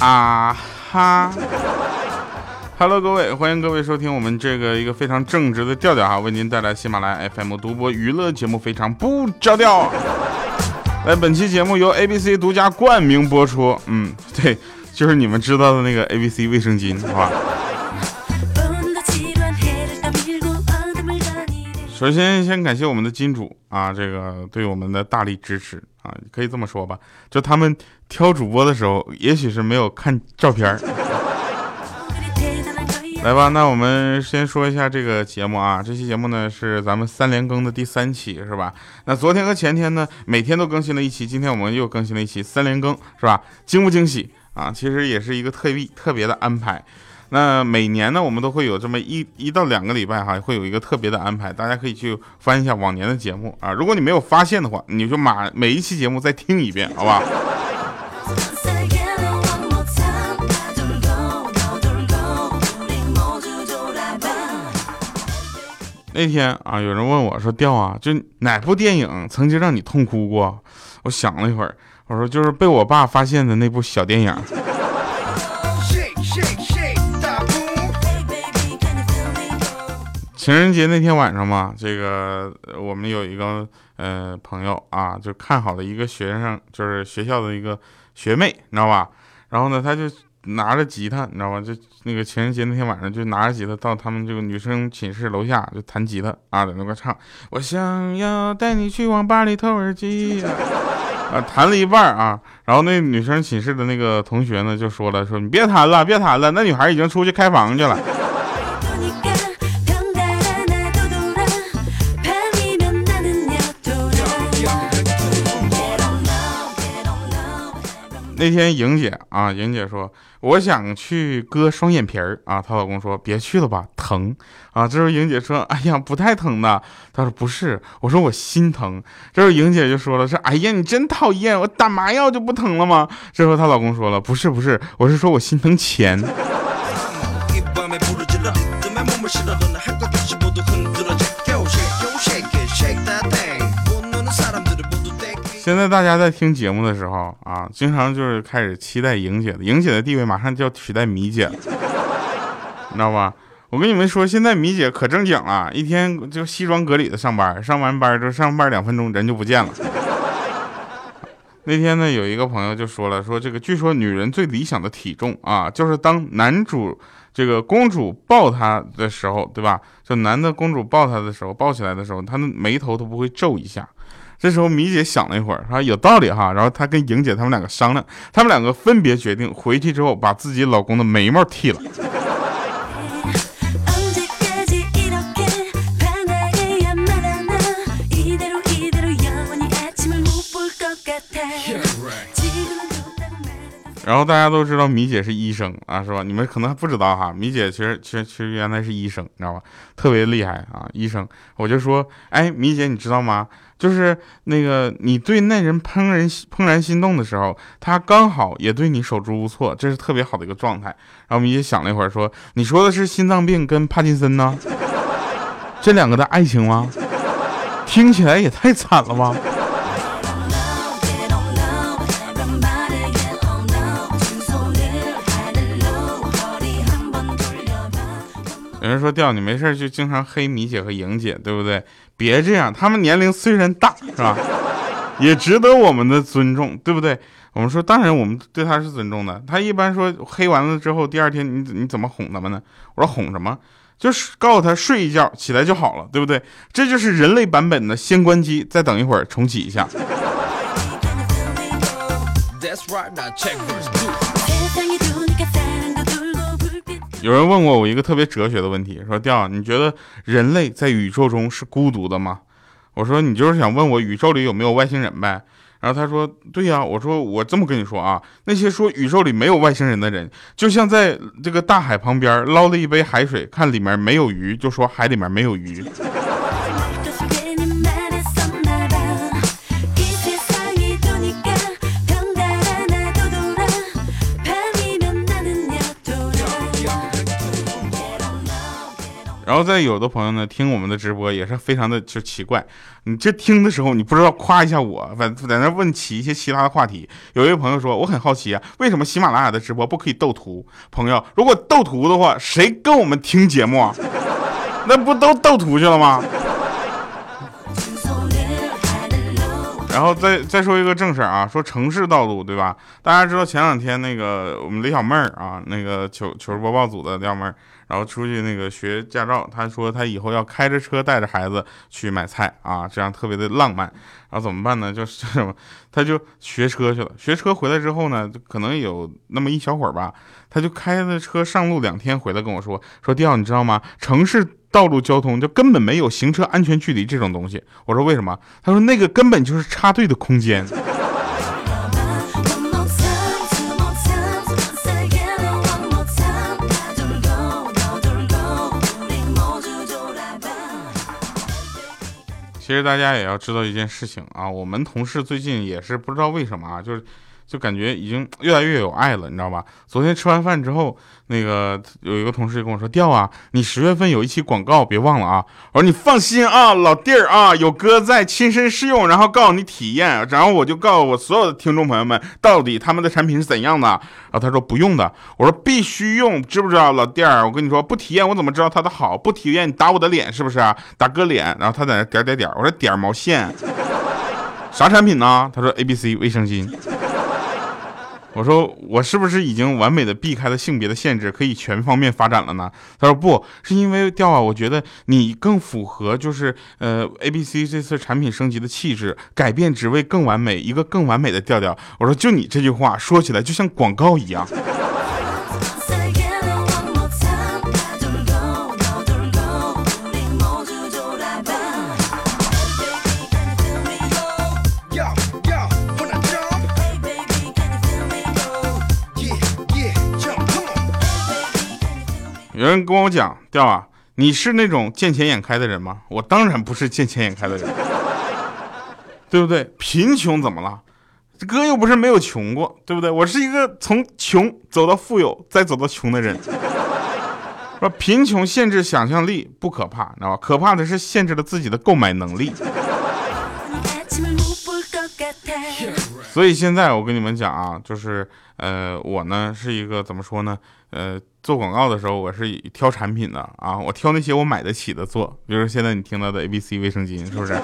啊哈，Hello，各位，欢迎各位收听我们这个一个非常正直的调调哈，为您带来喜马拉雅 FM 独播娱乐节目，非常不着调。来，本期节目由 ABC 独家冠名播出，嗯，对，就是你们知道的那个 ABC 卫生巾，好吧？首先，先感谢我们的金主啊，这个对我们的大力支持啊，可以这么说吧，就他们挑主播的时候，也许是没有看照片儿 来吧，那我们先说一下这个节目啊，这期节目呢是咱们三连更的第三期，是吧？那昨天和前天呢，每天都更新了一期，今天我们又更新了一期三连更，是吧？惊不惊喜啊？其实也是一个特别特别的安排。那每年呢，我们都会有这么一一到两个礼拜哈，会有一个特别的安排，大家可以去翻一下往年的节目啊。如果你没有发现的话，你就马每一期节目再听一遍，好吧？那天啊，有人问我说：“调啊，就哪部电影曾经让你痛哭过？”我想了一会儿，我说：“就是被我爸发现的那部小电影。”情人节那天晚上嘛，这个我们有一个呃朋友啊，就看好了一个学生，就是学校的一个学妹，你知道吧？然后呢，他就拿着吉他，你知道吧？就那个情人节那天晚上，就拿着吉他到他们这个女生寝室楼下就弹吉他啊，在那块唱。我想要带你去网吧里偷耳机 啊，弹了一半啊，然后那女生寝室的那个同学呢就说了，说你别弹了，别弹了，那女孩已经出去开房去了。那天莹姐啊，莹姐说我想去割双眼皮儿啊，她老公说别去了吧，疼啊。这时候莹姐说，哎呀，不太疼的。她说不是，我说我心疼。这时候莹姐就说了，说哎呀，你真讨厌，我打麻药就不疼了吗？这时候她老公说了，不是不是，我是说我心疼钱。现在大家在听节目的时候啊，经常就是开始期待莹姐的，莹姐的地位马上就要取代米姐了，你知道吧？我跟你们说，现在米姐可正经了，一天就西装革履的上班，上完班就上班两分钟人就不见了。那天呢，有一个朋友就说了，说这个据说女人最理想的体重啊，就是当男主这个公主抱她的时候，对吧？就男的公主抱她的时候，抱起来的时候，他的眉头都不会皱一下。这时候米姐想了一会儿，说有道理哈。然后她跟莹姐他们两个商量，他们两个分别决定回去之后把自己老公的眉毛剃了。然后大家都知道米姐是医生啊，是吧？你们可能还不知道哈，米姐其实其实其实原来是医生，你知道吧？特别厉害啊，医生。我就说，哎，米姐，你知道吗？就是那个你对那人怦然怦然心动的时候，他刚好也对你手足无措，这是特别好的一个状态。然后米姐想了一会儿，说：“你说的是心脏病跟帕金森呢？这两个的爱情吗？听起来也太惨了吧！”有人说调你没事就经常黑米姐和莹姐，对不对？别这样，他们年龄虽然大，是吧？也值得我们的尊重，对不对？我们说，当然我们对他是尊重的。他一般说黑完了之后，第二天你你怎么哄他们呢？我说哄什么？就是告诉他睡一觉，起来就好了，对不对？这就是人类版本的先关机，再等一会儿重启一下。有人问过我一个特别哲学的问题，说调，你觉得人类在宇宙中是孤独的吗？我说你就是想问我宇宙里有没有外星人呗？然后他说对呀。我说我这么跟你说啊，那些说宇宙里没有外星人的人，就像在这个大海旁边捞了一杯海水，看里面没有鱼，就说海里面没有鱼。然后在有的朋友呢听我们的直播也是非常的就奇怪，你这听的时候你不知道夸一下我，反在那问起一些其他的话题。有一位朋友说我很好奇啊，为什么喜马拉雅的直播不可以斗图？朋友，如果斗图的话，谁跟我们听节目啊？那不都斗图去了吗？然后再再说一个正事儿啊，说城市道路对吧？大家知道前两天那个我们李小妹儿啊，那个糗糗事播报组的李小妹儿，然后出去那个学驾照，他说他以后要开着车带着孩子去买菜啊，这样特别的浪漫。然后怎么办呢？就是什么，他就学车去了。学车回来之后呢，可能有那么一小会儿吧，他就开着车上路两天，回来跟我说说迪奥，你知道吗？城市。道路交通就根本没有行车安全距离这种东西。我说为什么？他说那个根本就是插队的空间。其实大家也要知道一件事情啊，我们同事最近也是不知道为什么啊，就是。就感觉已经越来越有爱了，你知道吧？昨天吃完饭之后，那个有一个同事跟我说：“调啊，你十月份有一期广告，别忘了啊。”我说：“你放心啊，老弟儿啊，有哥在亲身试用，然后告诉你体验，然后我就告诉我所有的听众朋友们，到底他们的产品是怎样的。”然后他说：“不用的。”我说：“必须用，知不知道，老弟儿？我跟你说，不体验我怎么知道它的好？不体验你打我的脸是不是啊？打哥脸？然后他在那点点点，我说点毛线？啥产品呢？他说 A B C 卫生巾。”我说我是不是已经完美的避开了性别的限制，可以全方面发展了呢？他说不是因为调啊，我觉得你更符合就是呃 A B C 这次产品升级的气质，改变只为更完美，一个更完美的调调。我说就你这句话说起来就像广告一样。有人跟我讲，调啊，你是那种见钱眼开的人吗？我当然不是见钱眼开的人，对不对？贫穷怎么了？哥又不是没有穷过，对不对？我是一个从穷走到富有，再走到穷的人。说贫穷限制想象力不可怕，知道吧？可怕的是限制了自己的购买能力。所以现在我跟你们讲啊，就是呃，我呢是一个怎么说呢？呃。做广告的时候，我是挑产品的啊，我挑那些我买得起的做，比如现在你听到的 A B C 卫生巾，是不是？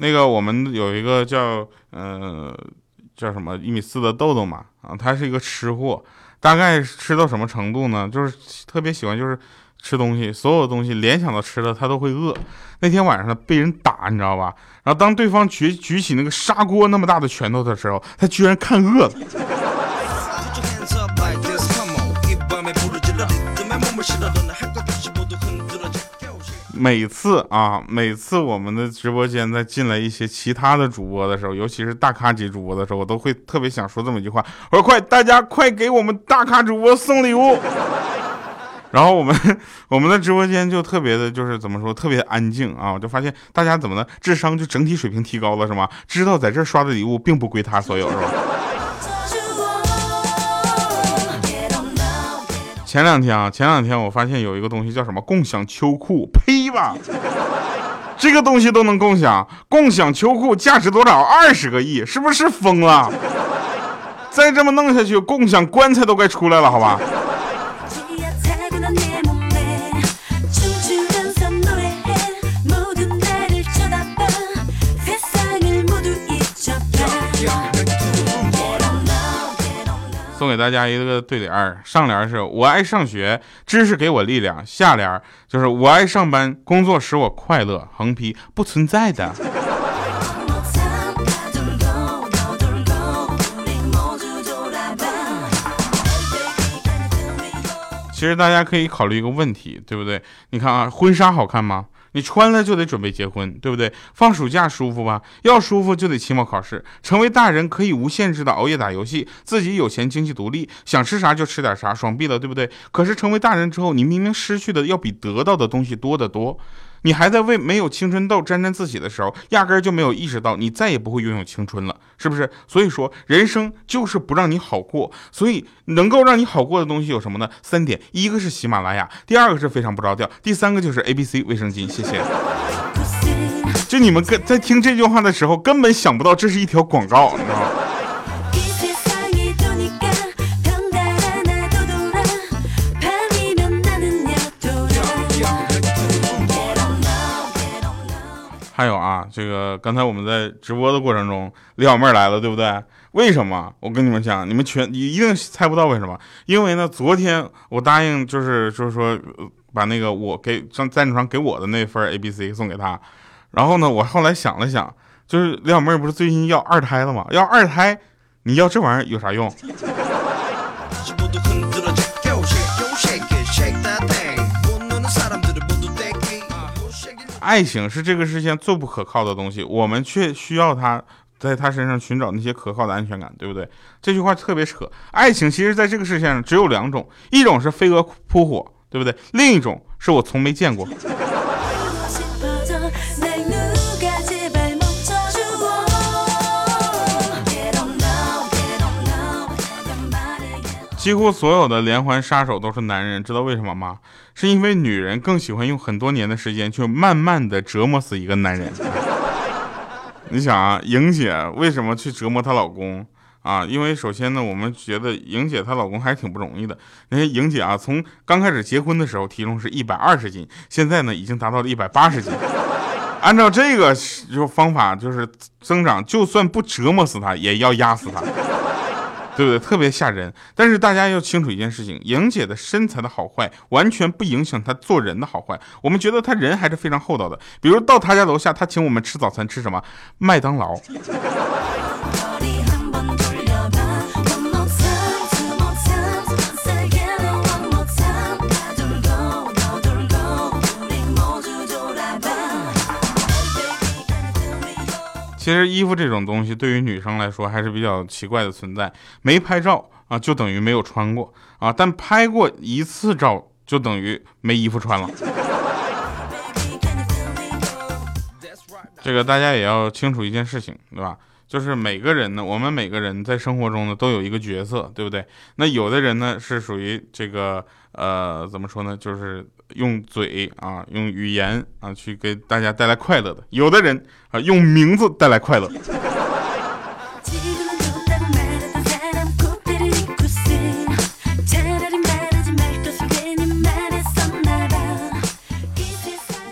那个我们有一个叫呃叫什么一米四的豆豆嘛，啊，他是一个吃货，大概吃到什么程度呢？就是特别喜欢就是吃东西，所有东西联想到吃的他都会饿。那天晚上被人打，你知道吧？然后当对方举举起那个砂锅那么大的拳头的时候，他居然看饿了。每次啊，每次我们的直播间在进来一些其他的主播的时候，尤其是大咖级主播的时候，我都会特别想说这么一句话：我说快，大家快给我们大咖主播送礼物。然后我们 我们的直播间就特别的，就是怎么说，特别安静啊！我就发现大家怎么的，智商就整体水平提高了，是吗？知道在这刷的礼物并不归他所有，是吧？前两天啊，前两天我发现有一个东西叫什么共享秋裤，呸吧！这个东西都能共享，共享秋裤价值多少？二十个亿，是不是疯了？再这么弄下去，共享棺材都该出来了，好吧？送给大家一个对联上联是我爱上学，知识给我力量；下联就是我爱上班，工作使我快乐。横批不存在的。其实大家可以考虑一个问题，对不对？你看啊，婚纱好看吗？你穿了就得准备结婚，对不对？放暑假舒服吧？要舒服就得期末考试。成为大人可以无限制的熬夜打游戏，自己有钱经济独立，想吃啥就吃点啥，爽毙了，对不对？可是成为大人之后，你明明失去的要比得到的东西多得多。你还在为没有青春痘沾沾自喜的时候，压根儿就没有意识到你再也不会拥有青春了，是不是？所以说，人生就是不让你好过。所以能够让你好过的东西有什么呢？三点，一个是喜马拉雅，第二个是非常不着调，第三个就是 A B C 卫生巾。谢谢。就你们跟在听这句话的时候，根本想不到这是一条广告，你知道吗？还有啊，这个刚才我们在直播的过程中，李小妹来了，对不对？为什么？我跟你们讲，你们全你一定猜不到为什么？因为呢，昨天我答应就是就是说把那个我给上赞助商给我的那份 A B C 送给他，然后呢，我后来想了想，就是李小妹不是最近要二胎了吗？要二胎，你要这玩意儿有啥用？爱情是这个世界上最不可靠的东西，我们却需要他，在他身上寻找那些可靠的安全感，对不对？这句话特别扯。爱情其实在这个世界上只有两种，一种是飞蛾扑火，对不对？另一种是我从没见过。几乎所有的连环杀手都是男人，知道为什么吗？是因为女人更喜欢用很多年的时间去慢慢的折磨死一个男人。你想啊，莹姐为什么去折磨她老公啊？因为首先呢，我们觉得莹姐她老公还挺不容易的。那些莹姐啊，从刚开始结婚的时候体重是一百二十斤，现在呢已经达到了一百八十斤。按照这个就方法就是增长，就算不折磨死他，也要压死他。对不对？特别吓人。但是大家要清楚一件事情：莹姐的身材的好坏完全不影响她做人的好坏。我们觉得她人还是非常厚道的。比如到她家楼下，她请我们吃早餐，吃什么？麦当劳。其实衣服这种东西对于女生来说还是比较奇怪的存在，没拍照啊就等于没有穿过啊，但拍过一次照就等于没衣服穿了。这个大家也要清楚一件事情，对吧？就是每个人呢，我们每个人在生活中呢都有一个角色，对不对？那有的人呢是属于这个呃怎么说呢？就是用嘴啊，用语言啊，去给大家带来快乐的。有的人啊，用名字带来快乐。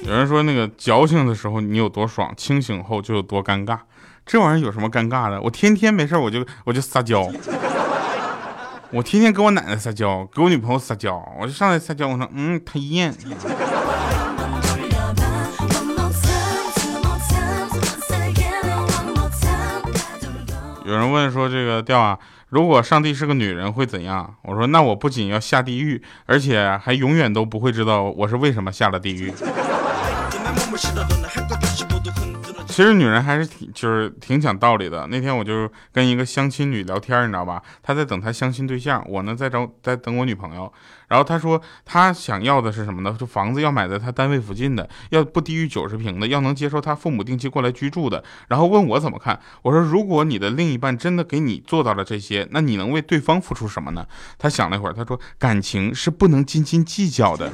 有人说那个矫情的时候你有多爽，清醒后就有多尴尬。这玩意儿有什么尴尬的？我天天没事我就我就撒娇。我天天跟我奶奶撒娇，给我女朋友撒娇，我就上来撒娇，我说嗯，讨厌。有人问说这个调啊，如果上帝是个女人会怎样？我说那我不仅要下地狱，而且还永远都不会知道我是为什么下了地狱。其实女人还是挺就是挺讲道理的。那天我就跟一个相亲女聊天，你知道吧？她在等她相亲对象，我呢在找在等我女朋友。然后她说她想要的是什么呢？就房子要买在她单位附近的，要不低于九十平的，要能接受她父母定期过来居住的。然后问我怎么看？我说如果你的另一半真的给你做到了这些，那你能为对方付出什么呢？她想了一会儿，她说感情是不能斤斤计较的。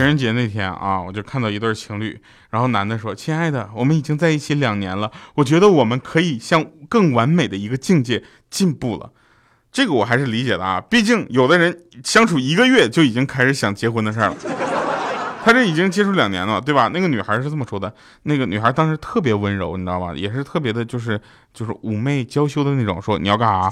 情人节那天啊，我就看到一对情侣，然后男的说：“亲爱的，我们已经在一起两年了，我觉得我们可以向更完美的一个境界进步了。”这个我还是理解的啊，毕竟有的人相处一个月就已经开始想结婚的事儿了。他这已经接触两年了，对吧？那个女孩是这么说的，那个女孩当时特别温柔，你知道吧？也是特别的，就是就是妩媚娇羞的那种，说你要干啥？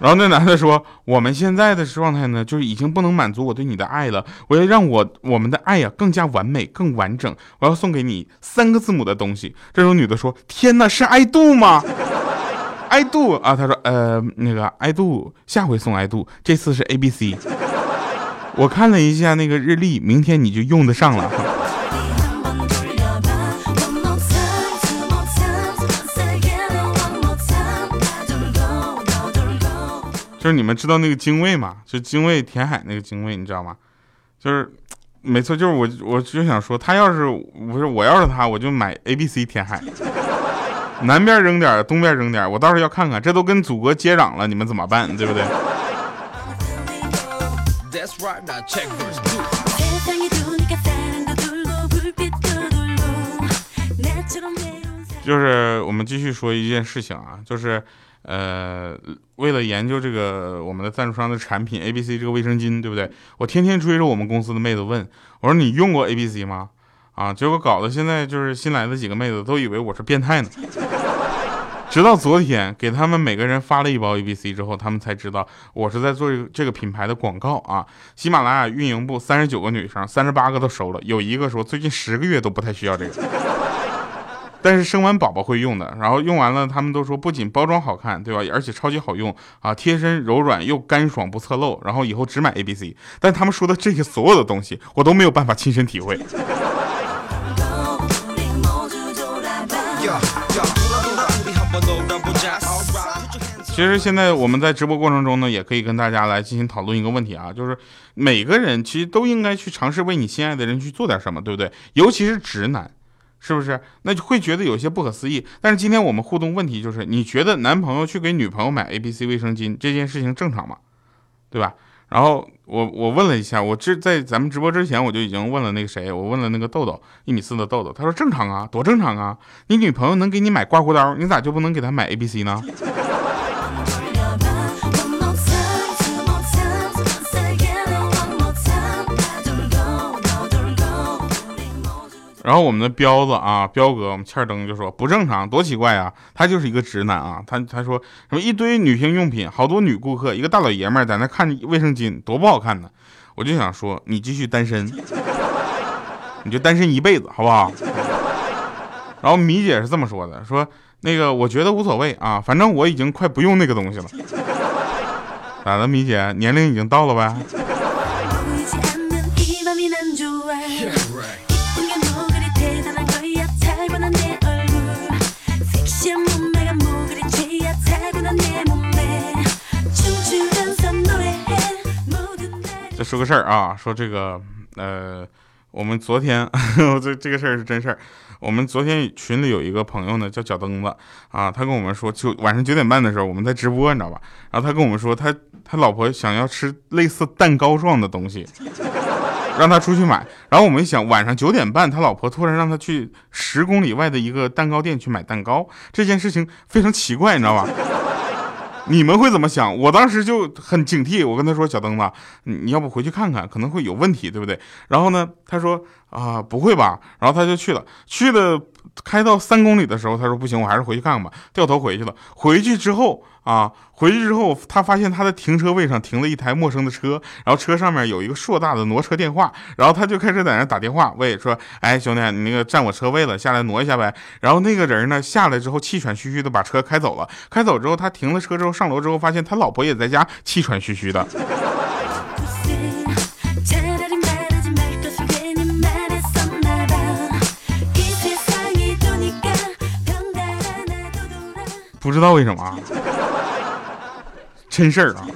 然后那男的说：“我们现在的状态呢，就是已经不能满足我对你的爱了。我要让我我们的爱呀更加完美、更完整。我要送给你三个字母的东西。”这时候女的说：“天哪，是爱度吗？爱度啊？”他说：“呃，那个爱度，下回送爱度，这次是 A B C。我看了一下那个日历，明天你就用得上了。”就是你们知道那个精卫嘛？就精卫填海那个精卫，你知道吗？就是，没错，就是我，我就想说，他要是不是我要是他，我就买 A B C 填海，南边扔点，东边扔点，我到时候要看看，这都跟祖国接壤了，你们怎么办？对不对？就是我们继续说一件事情啊，就是，呃，为了研究这个我们的赞助商的产品 A B C 这个卫生巾，对不对？我天天追着我们公司的妹子问，我说你用过 A B C 吗？啊，结果搞得现在就是新来的几个妹子都以为我是变态呢。直到昨天给他们每个人发了一包 A B C 之后，他们才知道我是在做这个品牌的广告啊。喜马拉雅运营部三十九个女生，三十八个都收了，有一个说最近十个月都不太需要这个。但是生完宝宝会用的，然后用完了，他们都说不仅包装好看，对吧？而且超级好用啊，贴身柔软又干爽不侧漏，然后以后只买 A B C。但他们说的这些所有的东西，我都没有办法亲身体会。其实现在我们在直播过程中呢，也可以跟大家来进行讨论一个问题啊，就是每个人其实都应该去尝试为你心爱的人去做点什么，对不对？尤其是直男。是不是？那就会觉得有些不可思议。但是今天我们互动问题就是，你觉得男朋友去给女朋友买 A B C 卫生巾这件事情正常吗？对吧？然后我我问了一下，我之在咱们直播之前我就已经问了那个谁，我问了那个豆豆一米四的豆豆，他说正常啊，多正常啊！你女朋友能给你买刮胡刀，你咋就不能给她买 A B C 呢？然后我们的彪子啊，彪哥，我们欠灯就说不正常，多奇怪啊！他就是一个直男啊，他他说什么一堆女性用品，好多女顾客，一个大老爷们在那看卫生巾，多不好看呢！我就想说，你继续单身，你就单身一辈子，好不好？然后米姐是这么说的，说那个我觉得无所谓啊，反正我已经快不用那个东西了。咋的，米姐年龄已经到了呗？说个事儿啊，说这个，呃，我们昨天，这这个事儿是真事儿。我们昨天群里有一个朋友呢，叫脚蹬子啊，他跟我们说，就晚上九点半的时候，我们在直播，你知道吧？然后他跟我们说，他他老婆想要吃类似蛋糕状的东西，让他出去买。然后我们一想，晚上九点半，他老婆突然让他去十公里外的一个蛋糕店去买蛋糕，这件事情非常奇怪，你知道吧？你们会怎么想？我当时就很警惕，我跟他说：“小灯子，你要不回去看看，可能会有问题，对不对？”然后呢，他说：“啊，不会吧？”然后他就去了，去了。开到三公里的时候，他说不行，我还是回去看看吧。掉头回去了。回去之后啊，回去之后，他发现他的停车位上停了一台陌生的车，然后车上面有一个硕大的挪车电话，然后他就开始在那打电话，喂，说，哎，兄弟，你那个占我车位了，下来挪一下呗。然后那个人呢，下来之后气喘吁吁的把车开走了。开走之后，他停了车之后上楼之后，发现他老婆也在家，气喘吁吁的。不知道为什么，真事儿啊。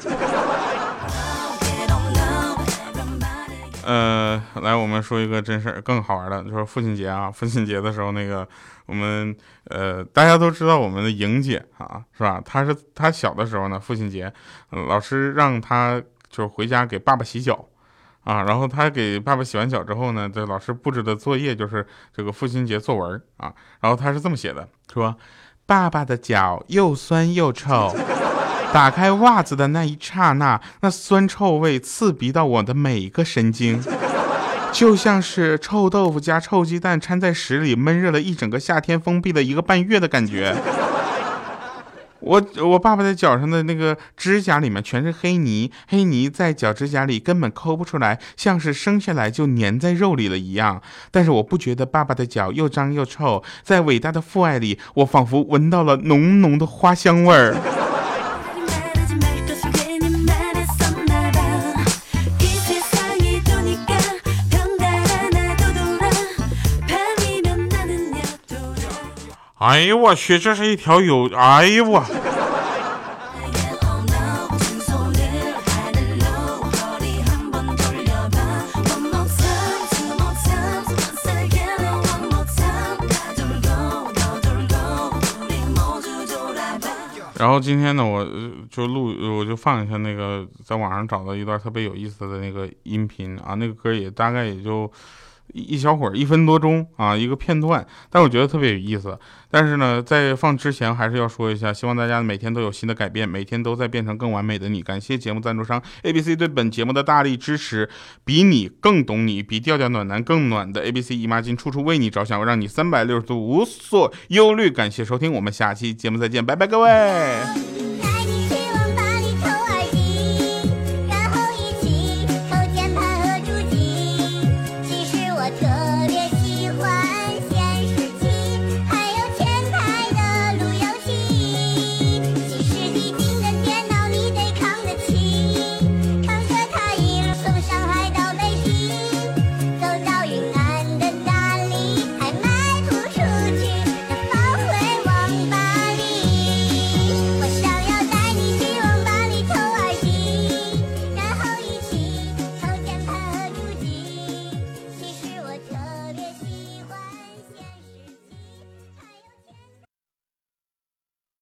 呃，来，我们说一个真事儿，更好玩的，就是父亲节啊。父亲节的时候，那个我们呃，大家都知道我们的莹姐啊，是吧？她是她小的时候呢，父亲节，老师让她就是回家给爸爸洗脚啊。然后她给爸爸洗完脚之后呢，这老师布置的作业就是这个父亲节作文啊。然后她是这么写的，说。爸爸的脚又酸又臭，打开袜子的那一刹那，那酸臭味刺鼻到我的每一个神经，就像是臭豆腐加臭鸡蛋掺在屎里闷热了一整个夏天，封闭了一个半月的感觉。我我爸爸的脚上的那个指甲里面全是黑泥，黑泥在脚指甲里根本抠不出来，像是生下来就粘在肉里了一样。但是我不觉得爸爸的脚又脏又臭，在伟大的父爱里，我仿佛闻到了浓浓的花香味儿。哎呦我去，这是一条有，哎呦我。然后今天呢，我就录，我就放一下那个，在网上找到一段特别有意思的那个音频，啊，那个歌也大概也就。一小会儿，一分多钟啊，一个片段，但我觉得特别有意思。但是呢，在放之前还是要说一下，希望大家每天都有新的改变，每天都在变成更完美的你。感谢节目赞助商 A B C 对本节目的大力支持，比你更懂你，比调调暖男更暖的 A B C 姨妈巾，处处为你着想，让你三百六十度无所忧虑。感谢收听，我们下期节目再见，拜拜，各位。